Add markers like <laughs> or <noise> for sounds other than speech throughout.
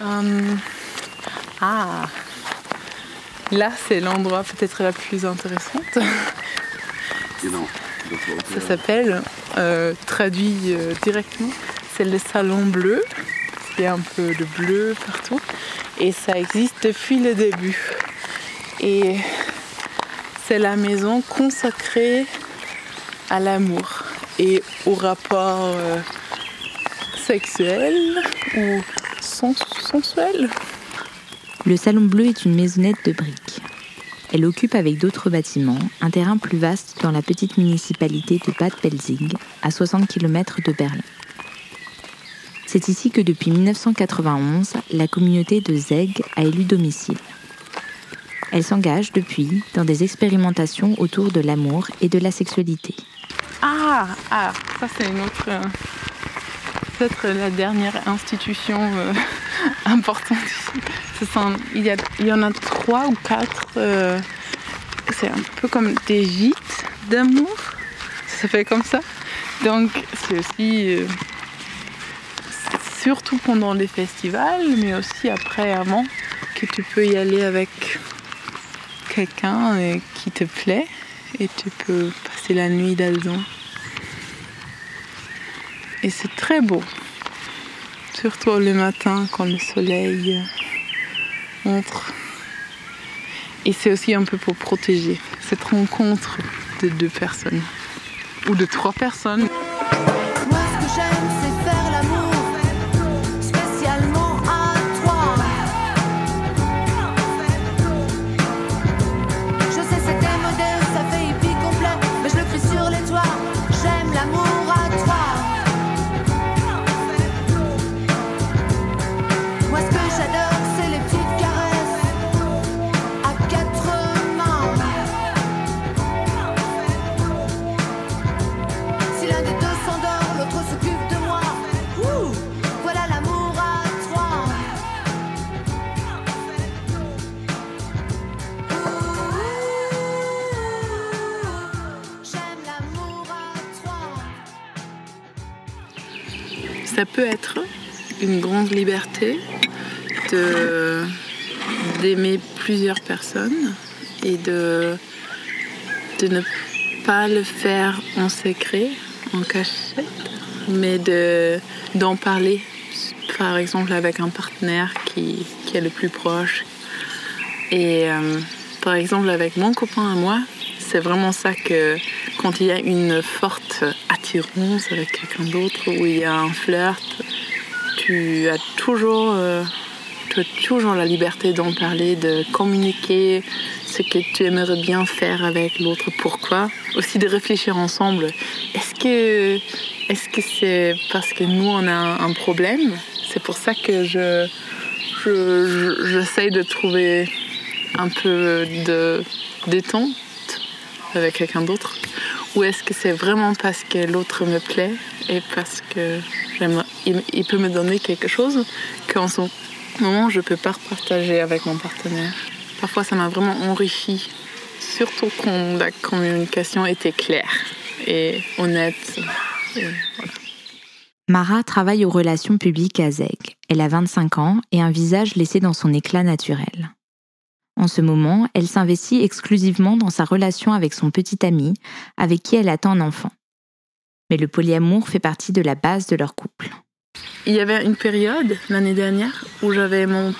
Hum, ah, là c'est l'endroit peut-être la plus intéressante. Ça s'appelle, euh, traduit euh, directement, c'est le salon bleu. Il y a un peu de bleu partout. Et ça existe depuis le début. Et c'est la maison consacrée à l'amour et au rapport euh, sexuel ou sensuel. Le Salon Bleu est une maisonnette de briques. Elle occupe avec d'autres bâtiments un terrain plus vaste dans la petite municipalité de Bad Belzig, à 60 km de Berlin. C'est ici que depuis 1991, la communauté de Zeg a élu domicile. Elle s'engage depuis dans des expérimentations autour de l'amour et de la sexualité. Ah, ah ça c'est une autre. Euh, peut-être la dernière institution euh, <laughs> importante ici. il, y il, y en a trois ou quatre. Euh, c'est un peu comme des gîtes d'amour. Ça fait comme ça. Donc c'est aussi surtout pendant les festivals, mais aussi après, avant, que tu peux y aller avec quelqu'un qui te plaît et tu peux passer la nuit là-dedans. Et c'est très beau, surtout le matin quand le soleil entre. Et c'est aussi un peu pour protéger cette rencontre de deux personnes ou de trois personnes. Peut être une grande liberté d'aimer plusieurs personnes et de, de ne pas le faire en secret, en cachette, mais de, d'en parler, par exemple avec un partenaire qui, est le plus proche. Et euh, par exemple avec mon copain et moi, c'est vraiment ça que quand il y a une forte attirance avec quelqu'un d'autre, où il y a un flirt, tu as toujours, euh, tu as toujours la liberté d'en parler, de communiquer ce que tu aimerais bien faire avec l'autre, pourquoi? Aussi de réfléchir ensemble. Est-ce que est-ce que c'est parce que nous on a un problème? C'est pour ça que je j'essaye de trouver un peu de détente avec quelqu'un d'autre Ou est-ce que c'est vraiment parce que l'autre me plaît et parce que il, peut me donner quelque chose qu'en ce moment je ne peux pas partager avec mon partenaire? Parfois ça m'a vraiment enrichi, surtout quand la communication était claire et honnête. Mara travaille aux relations publiques à Zeg. Elle a 25 ans et un visage laissé dans son éclat naturel. En ce moment, elle s'investit exclusivement dans sa relation avec son petit ami, avec qui elle attend un enfant. Mais le polyamour fait partie de la base de leur couple. Il y avait une période l'année dernière où j'avais mon,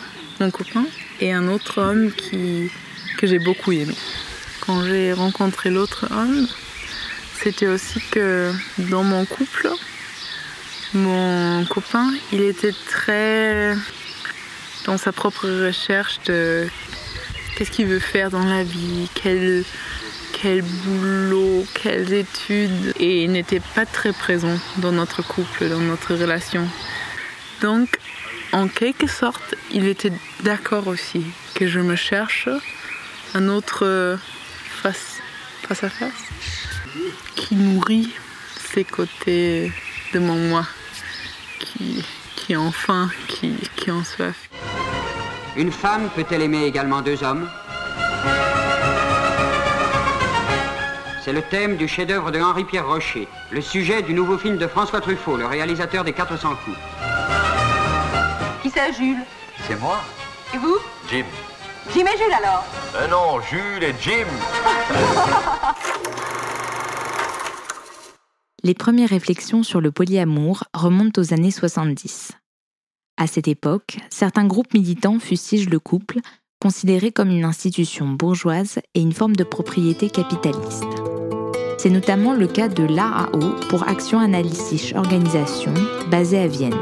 copain et un autre homme qui, que j'ai beaucoup aimé. Quand j'ai rencontré l'autre homme, c'était aussi que dans mon couple, mon copain, il était très dans sa propre recherche de qu'est-ce qu'il veut faire dans la vie, quel, quel boulot, quelles études? Et il n'était pas très présent dans notre couple, dans notre relation. Donc, en quelque sorte, il était d'accord aussi que je me cherche un autre face, à face qui nourrit ces côtés de mon moi, qui, qui enfin, qui, qui en soif. Une femme peut-elle aimer également deux hommes C'est le thème du chef-d'œuvre de Henri-Pierre Rocher, le sujet du nouveau film de François Truffaut, le réalisateur des 400 coups. Qui c'est, Jules C'est moi Et vous Jim. Jim et Jules alors Euh non, Jules et Jim. <laughs> Les premières réflexions sur le polyamour remontent aux années 70. À cette époque, certains groupes militants fustigent le couple, considéré comme une institution bourgeoise et une forme de propriété capitaliste. C'est notamment le cas de l'AAO pour Action Analysis Organisation, basée à Vienne.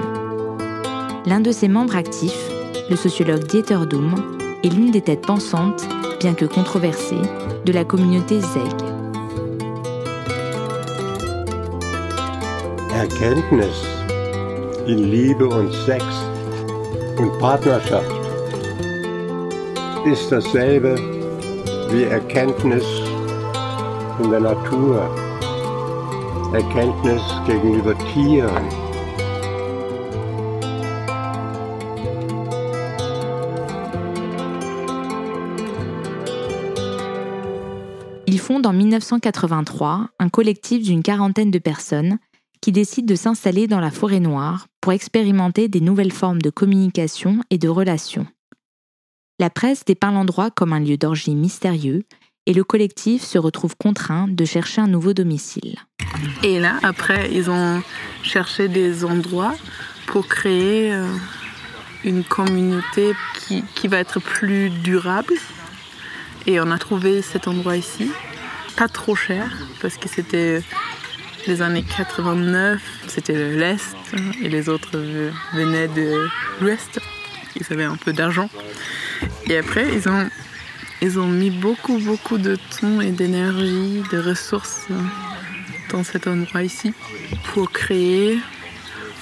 L'un de ses membres actifs, le sociologue Dieter Doom, est l'une des têtes pensantes, bien que controversée, de la communauté ZEG. Erkenntnis in Liebe und Sex und Partnerschaft ist dasselbe wie Erkenntnis in der Natur, Erkenntnis gegenüber Tieren. Ils fondent en 1983 un collectif d'une quarantaine de personnes qui décident de s'installer dans la forêt noire pour expérimenter des nouvelles formes de communication et de relations. La presse dépeint l'endroit comme un lieu d'orgie mystérieux et le collectif se retrouve contraint de chercher un nouveau domicile. Et là, après, ils ont cherché des endroits pour créer euh, une communauté qui, qui va être plus durable. Et on a trouvé cet endroit ici, pas trop cher, parce que c'était les années 89, c'était l'Est, et les autres venaient de l'Ouest. Ils avaient un peu d'argent. Et après, ils ont, ils ont mis beaucoup, beaucoup de temps et d'énergie, de ressources dans cet endroit ici pour créer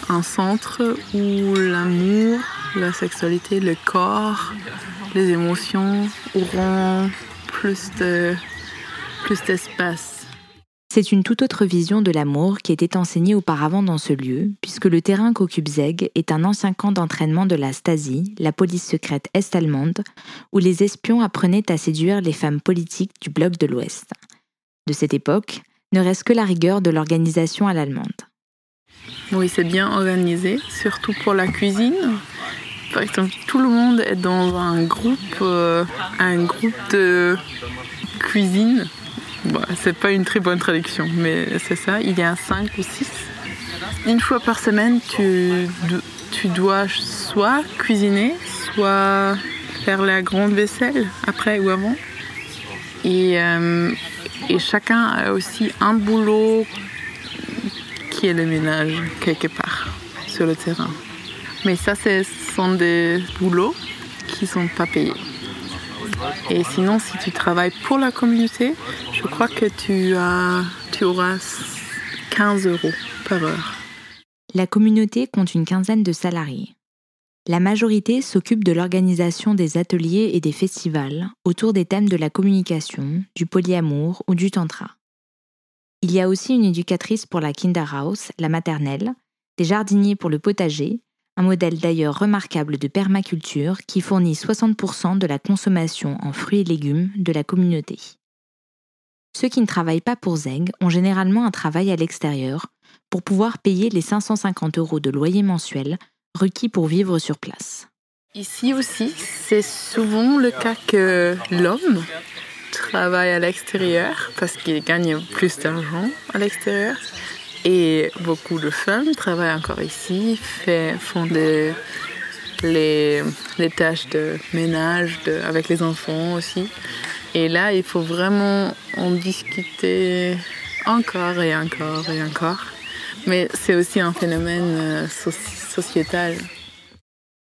un centre où l'amour, la sexualité, le corps, les émotions auront plus de plus d'espace. C'est une toute autre vision de l'amour qui était enseignée auparavant dans ce lieu, puisque le terrain qu'occupe Zeg est un ancien camp d'entraînement de la Stasi, la police secrète est-allemande, où les espions apprenaient à séduire les femmes politiques du bloc de l'Ouest. De cette époque, ne reste que la rigueur de l'organisation à l'allemande. Oui, c'est bien organisé, surtout pour la cuisine. Par exemple, tout le monde est dans un groupe, euh, un de cuisine. Bon, c'est pas une très bonne traduction, mais c'est ça. Il y a cinq ou six. Une fois par semaine, tu, tu dois soit cuisiner, soit faire la grande vaisselle après ou avant. Et, euh, et chacun a aussi un boulot qui est le ménage quelque part sur le terrain. Mais ça, ce sont des boulots qui sont pas payés. Et sinon, si tu travailles pour la communauté, je crois que tu, as, tu auras 15 euros par heure. La communauté compte une quinzaine de salariés. La majorité s'occupe de l'organisation des ateliers et des festivals autour des thèmes de la communication, du polyamour ou du tantra. Il y a aussi une éducatrice pour la Kinderhaus, la maternelle, des jardiniers pour le potager, un modèle d'ailleurs remarquable de permaculture qui fournit 60% de la consommation en fruits et légumes de la communauté. Ceux qui ne travaillent pas pour Zeg ont généralement un travail à l'extérieur pour pouvoir payer les 550 euros de loyer mensuel requis pour vivre sur place. Ici aussi, c'est souvent le cas que l'homme travaille à l'extérieur parce qu'il gagne plus d'argent à l'extérieur. Et beaucoup de femmes travaillent encore ici, font des, les, tâches de ménage avec les enfants aussi. Et là, il faut vraiment en discuter encore et encore et encore. Mais c'est aussi un phénomène sociétal.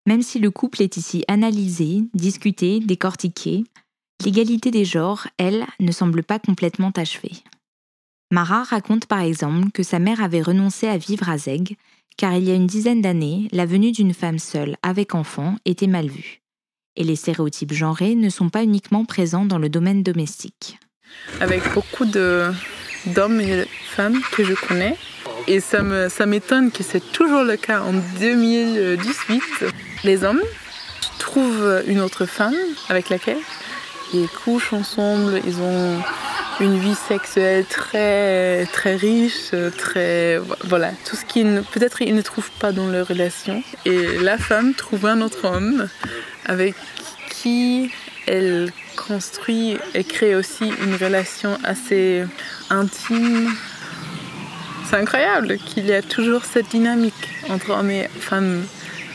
Même si le couple est ici analysé, discuté, décortiqué, l'égalité des genres, elle, ne semble pas complètement achevée. Mara raconte par exemple que sa mère avait renoncé à vivre à Zeg, car il y a une dizaine d'années, la venue d'une femme seule avec enfant était mal vue. Et les stéréotypes genrés ne sont pas uniquement présents dans le domaine domestique. Avec beaucoup d'hommes et de femmes que je connais, et ça m'étonne que c'est toujours le cas en 2018, les hommes trouvent une autre femme avec laquelle ils couchent ensemble, ils ont une vie sexuelle très très riche, très voilà tout ce qu'ils peut-être ils ne trouvent pas dans leur relation. Et la femme trouve un autre homme avec qui elle construit et crée aussi une relation assez intime. C'est incroyable qu'il y a toujours cette dynamique entre homme et femme.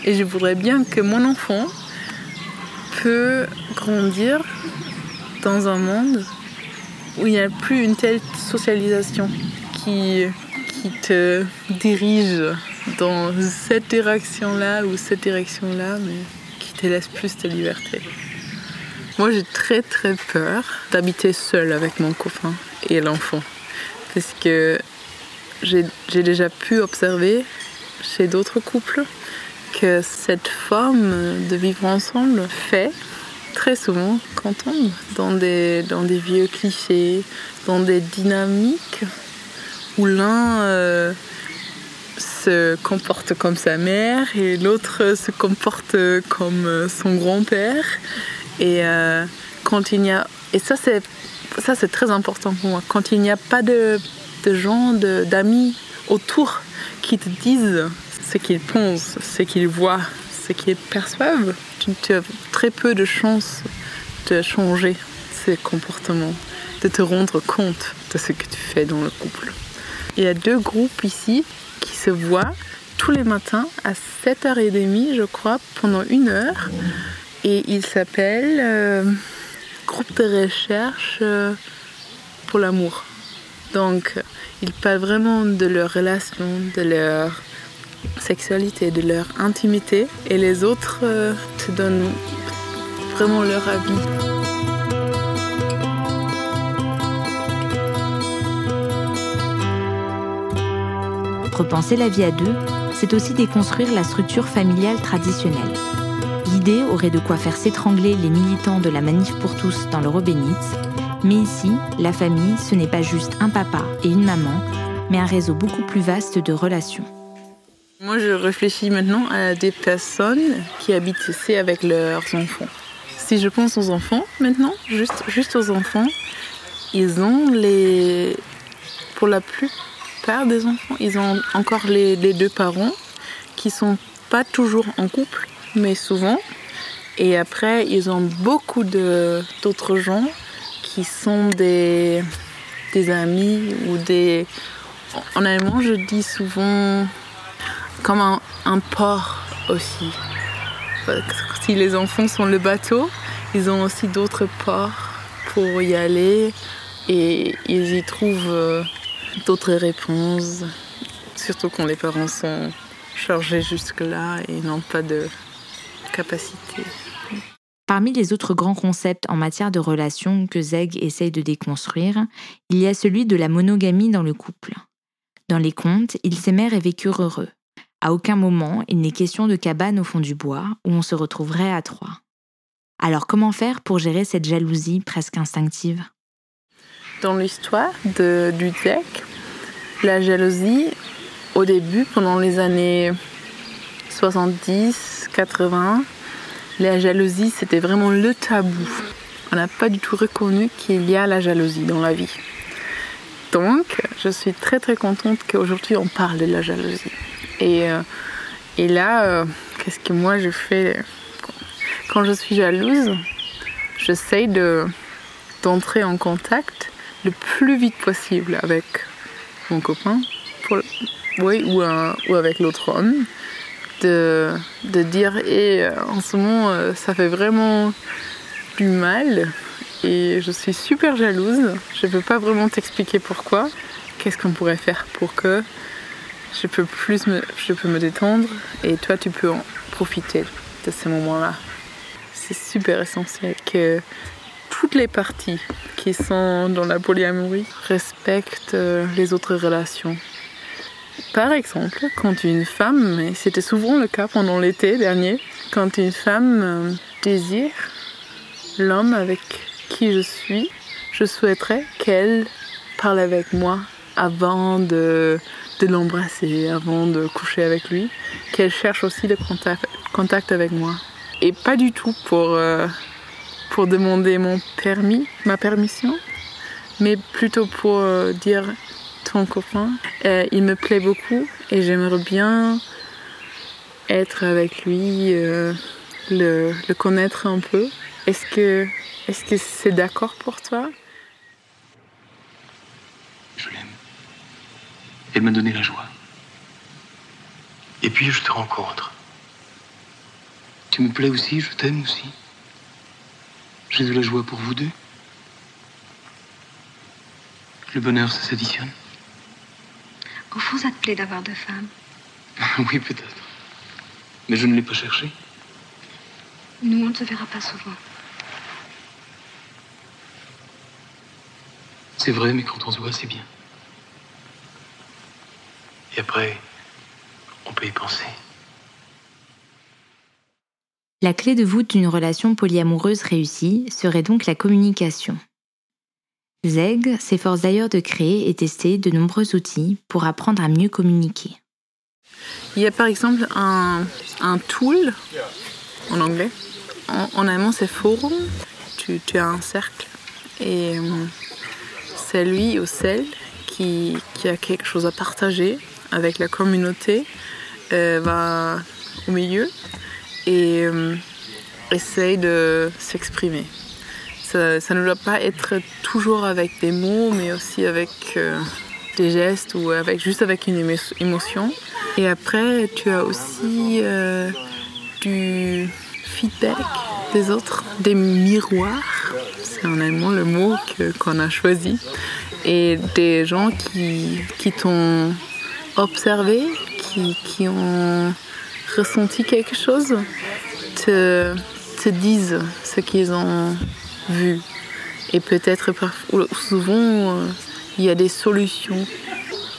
Et je voudrais bien que mon enfant peut grandir dans un monde où il n'y a plus une telle socialisation qui, te dirige dans cette direction-là ou cette direction-là, mais qui te laisse plus de liberté. Moi, j'ai très très peur d'habiter seule avec mon copain et l'enfant. Parce que j'ai déjà pu observer chez d'autres couples que cette forme de vivre ensemble fait très souvent qu'on tombe dans des, dans des vieux clichés, dans des dynamiques où l'un euh, se comporte comme sa mère et l'autre se comporte comme son grand-père. Et euh, quand il n'y a... Et ça c'est, ça, c'est très important pour moi. Quand il n'y a pas de, de gens, d'amis autour qui te disent ce qu'ils pensent, ce qu'ils voient, ce qu'ils perçoivent, tu as très peu de chances de changer ces comportements, de te rendre compte de ce que tu fais dans le couple. Il y a deux groupes ici qui se voient tous les matins à 7h30, je crois, pendant une heure. Et ils s'appellent euh, Groupe de recherche euh, pour l'amour. Donc, ils parlent vraiment de leur relation, de leur sexualité, de leur intimité, et les autres euh, te donnent vraiment leur avis. Repenser la vie à deux, c'est aussi déconstruire la structure familiale traditionnelle. L'idée aurait de quoi faire s'étrangler les militants de la Manif pour tous dans le Robénitz, mais ici, la famille, ce n'est pas juste un papa et une maman, mais un réseau beaucoup plus vaste de relations. Moi, je réfléchis maintenant à des personnes qui habitent ici avec leurs enfants. Si je pense aux enfants maintenant, juste, juste aux enfants, ils ont les. Pour la plupart des enfants, ils ont encore les, les deux parents qui sont pas toujours en couple, mais souvent. Et après, ils ont beaucoup d'autres gens qui sont des, des amis ou des. En allemand, je dis souvent comme un, port aussi. Si les enfants sont le bateau, ils ont aussi d'autres ports pour y aller et ils y trouvent euh, d'autres réponses, surtout quand les parents sont chargés jusque-là et n'ont pas de capacité. Parmi les autres grands concepts en matière de relations que Zeg essaye de déconstruire, il y a celui de la monogamie dans le couple. Dans les contes, ils s'aimèrent et vécurent heureux. À aucun moment, il n'est question de cabane au fond du bois où on se retrouverait à trois. Alors comment faire pour gérer cette jalousie presque instinctive? Dans l'histoire du tech, la jalousie, au début, pendant les années 70, 80, la jalousie, c'était vraiment le tabou. On n'a pas du tout reconnu qu'il y a la jalousie dans la vie. Donc, je suis très très contente qu'aujourd'hui on parle de la jalousie. Et, euh, et là, euh, qu'est-ce que moi je fais quand je suis jalouse J'essaye de, d'entrer en contact le plus vite possible avec mon copain, oui, ou, ou avec l'autre homme, de, dire et en ce moment ça fait vraiment du mal et je suis super jalouse. Je ne peux pas vraiment t'expliquer pourquoi. Qu'est-ce qu'on pourrait faire pour que je peux plus me, je peux me détendre et toi tu peux en profiter de ces moments-là. C'est super essentiel que toutes les parties qui sont dans la polyamorie respectent euh, les autres relations. Par exemple, quand une femme, et c'était souvent le cas pendant l'été dernier, quand une femme euh, désire l'homme avec qui je suis, je souhaiterais qu'elle parle avec moi avant de de l'embrasser avant de coucher avec lui, qu'elle cherche aussi le contact, avec moi. Et pas du tout pour, euh, pour demander mon permis, ma permission, mais plutôt pour euh, dire ton copain. Euh, il me plaît beaucoup et j'aimerais bien être avec lui, le, le connaître un peu. Est-ce que est-ce que c'est d'accord pour toi? Je l'aime. Elle m'a donné la joie. Et puis je te rencontre. Tu me plais aussi, je t'aime aussi. J'ai de la joie pour vous deux. Le bonheur, ça s'additionne. Au fond, ça te plaît d'avoir deux femmes. <laughs> oui, peut-être. Mais je ne l'ai pas cherché. Nous, on ne se verra pas souvent. C'est vrai, mais quand on se voit, c'est bien. Et après, on peut y penser. La clé de voûte d'une relation polyamoureuse réussie serait donc la communication. Zeg s'efforce d'ailleurs de créer et tester de nombreux outils pour apprendre à mieux communiquer. Il y a par exemple un, un tool en anglais. En, en allemand, c'est forum. Tu, tu as un cercle et euh, c'est lui ou celle qui, qui a quelque chose à partager avec la communauté euh, va au milieu et euh, essaye de s'exprimer. Ça, ne doit pas être toujours avec des mots, mais aussi avec euh, des gestes ou avec, juste avec une émo émotion. Et après, tu as aussi du feedback des autres, des miroirs. C'est en allemand le mot qu'on a choisi. Et des gens qui, qui t'ont observé, qui, ont ressenti quelque chose, te, te disent ce qu'ils ont vu. Et peut-être souvent, il y a des solutions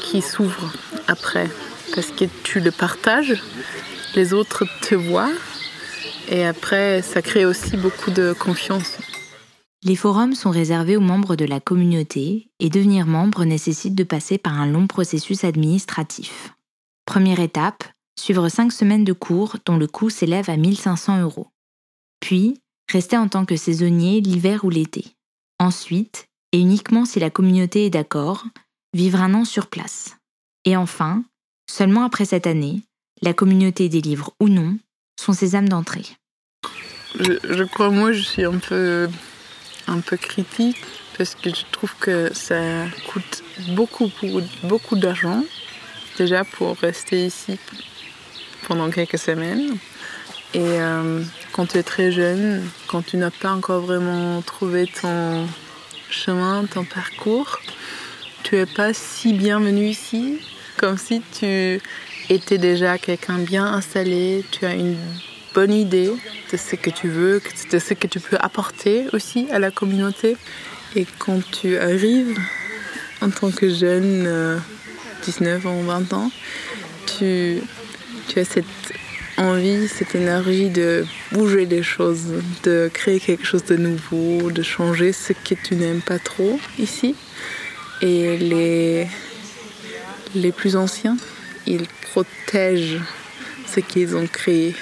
qui s'ouvrent après. Parce que tu le partages, les autres te voient, et après, ça crée aussi beaucoup de confiance. Les forums sont réservés aux membres de la communauté et devenir membre nécessite de passer par un long processus administratif. Première étape, suivre 5 semaines de cours dont le coût s'élève à 1500 euros. Puis, rester en tant que saisonnier l'hiver ou l'été. Ensuite, et uniquement si la communauté est d'accord, vivre un an sur place. Et enfin, seulement après cette année, la communauté délivre ou non son sésame d'entrée. Je, je, crois, moi, je suis un peu, un peu critique parce que je trouve que ça coûte beaucoup, beaucoup, d'argent déjà pour rester ici pendant quelques semaines. Et euh, quand tu es très jeune, quand tu n'as pas encore vraiment trouvé ton chemin, ton parcours, tu n'es pas si bienvenu ici, comme si tu étais déjà quelqu'un bien installé, tu as une bonne idée de ce que tu veux, de ce que tu peux apporter aussi à la communauté. Et quand tu arrives en tant que jeune, euh, 19 ans, 20 ans, tu, as cette envie, cette énergie de bouger des choses, de créer quelque chose de nouveau, de changer ce que tu n'aimes pas trop ici. Et les, les plus anciens, ils protègent ce qu'ils ont créé.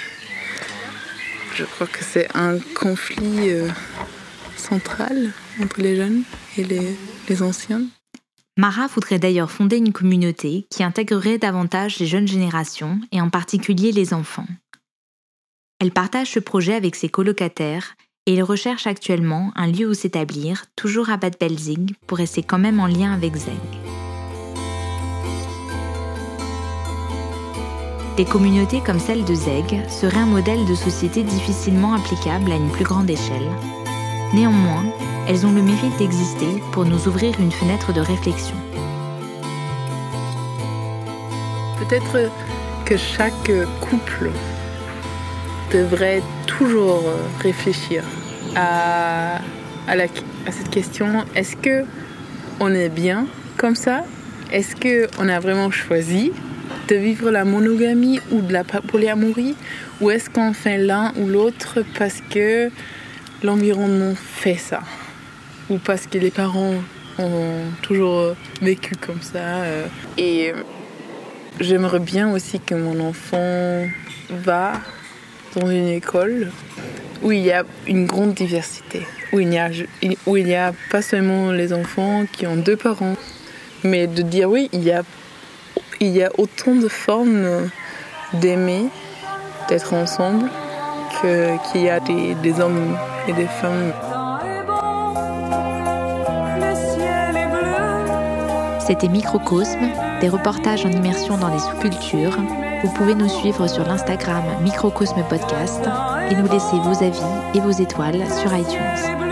Je crois que c'est un conflit euh, central entre les jeunes et les, les anciens. Mara voudrait d'ailleurs fonder une communauté qui intégrerait davantage les jeunes générations et en particulier les enfants. Elle partage ce projet avec ses colocataires et il recherche actuellement un lieu où s'établir, toujours à Bad Belzig, pour rester quand même en lien avec Zeg. Des communautés comme celle de Zeg seraient un modèle de société difficilement applicable à une plus grande échelle. Néanmoins, elles ont le mérite d'exister pour nous ouvrir une fenêtre de réflexion. Peut-être que chaque couple devrait toujours réfléchir à, cette question est-ce que on est bien comme ça? Est-ce que on a vraiment choisi de vivre la monogamie ou de la polyamorie Ou est-ce qu'on fait l'un ou l'autre parce que l'environnement fait ça? Ou parce que les parents ont toujours vécu comme ça. Et j'aimerais bien aussi que mon enfant va dans une école où il y a une grande diversité, où il n'y a, a pas seulement les enfants qui ont deux parents, mais de dire oui, il y a, il y a autant de formes d'aimer, d'être ensemble, qu'il y a des, des hommes et des femmes. C'était Microcosme, des reportages en immersion dans les sous-cultures. Vous pouvez nous suivre sur l'Instagram Microcosme Podcast et nous laisser vos avis et vos étoiles sur iTunes.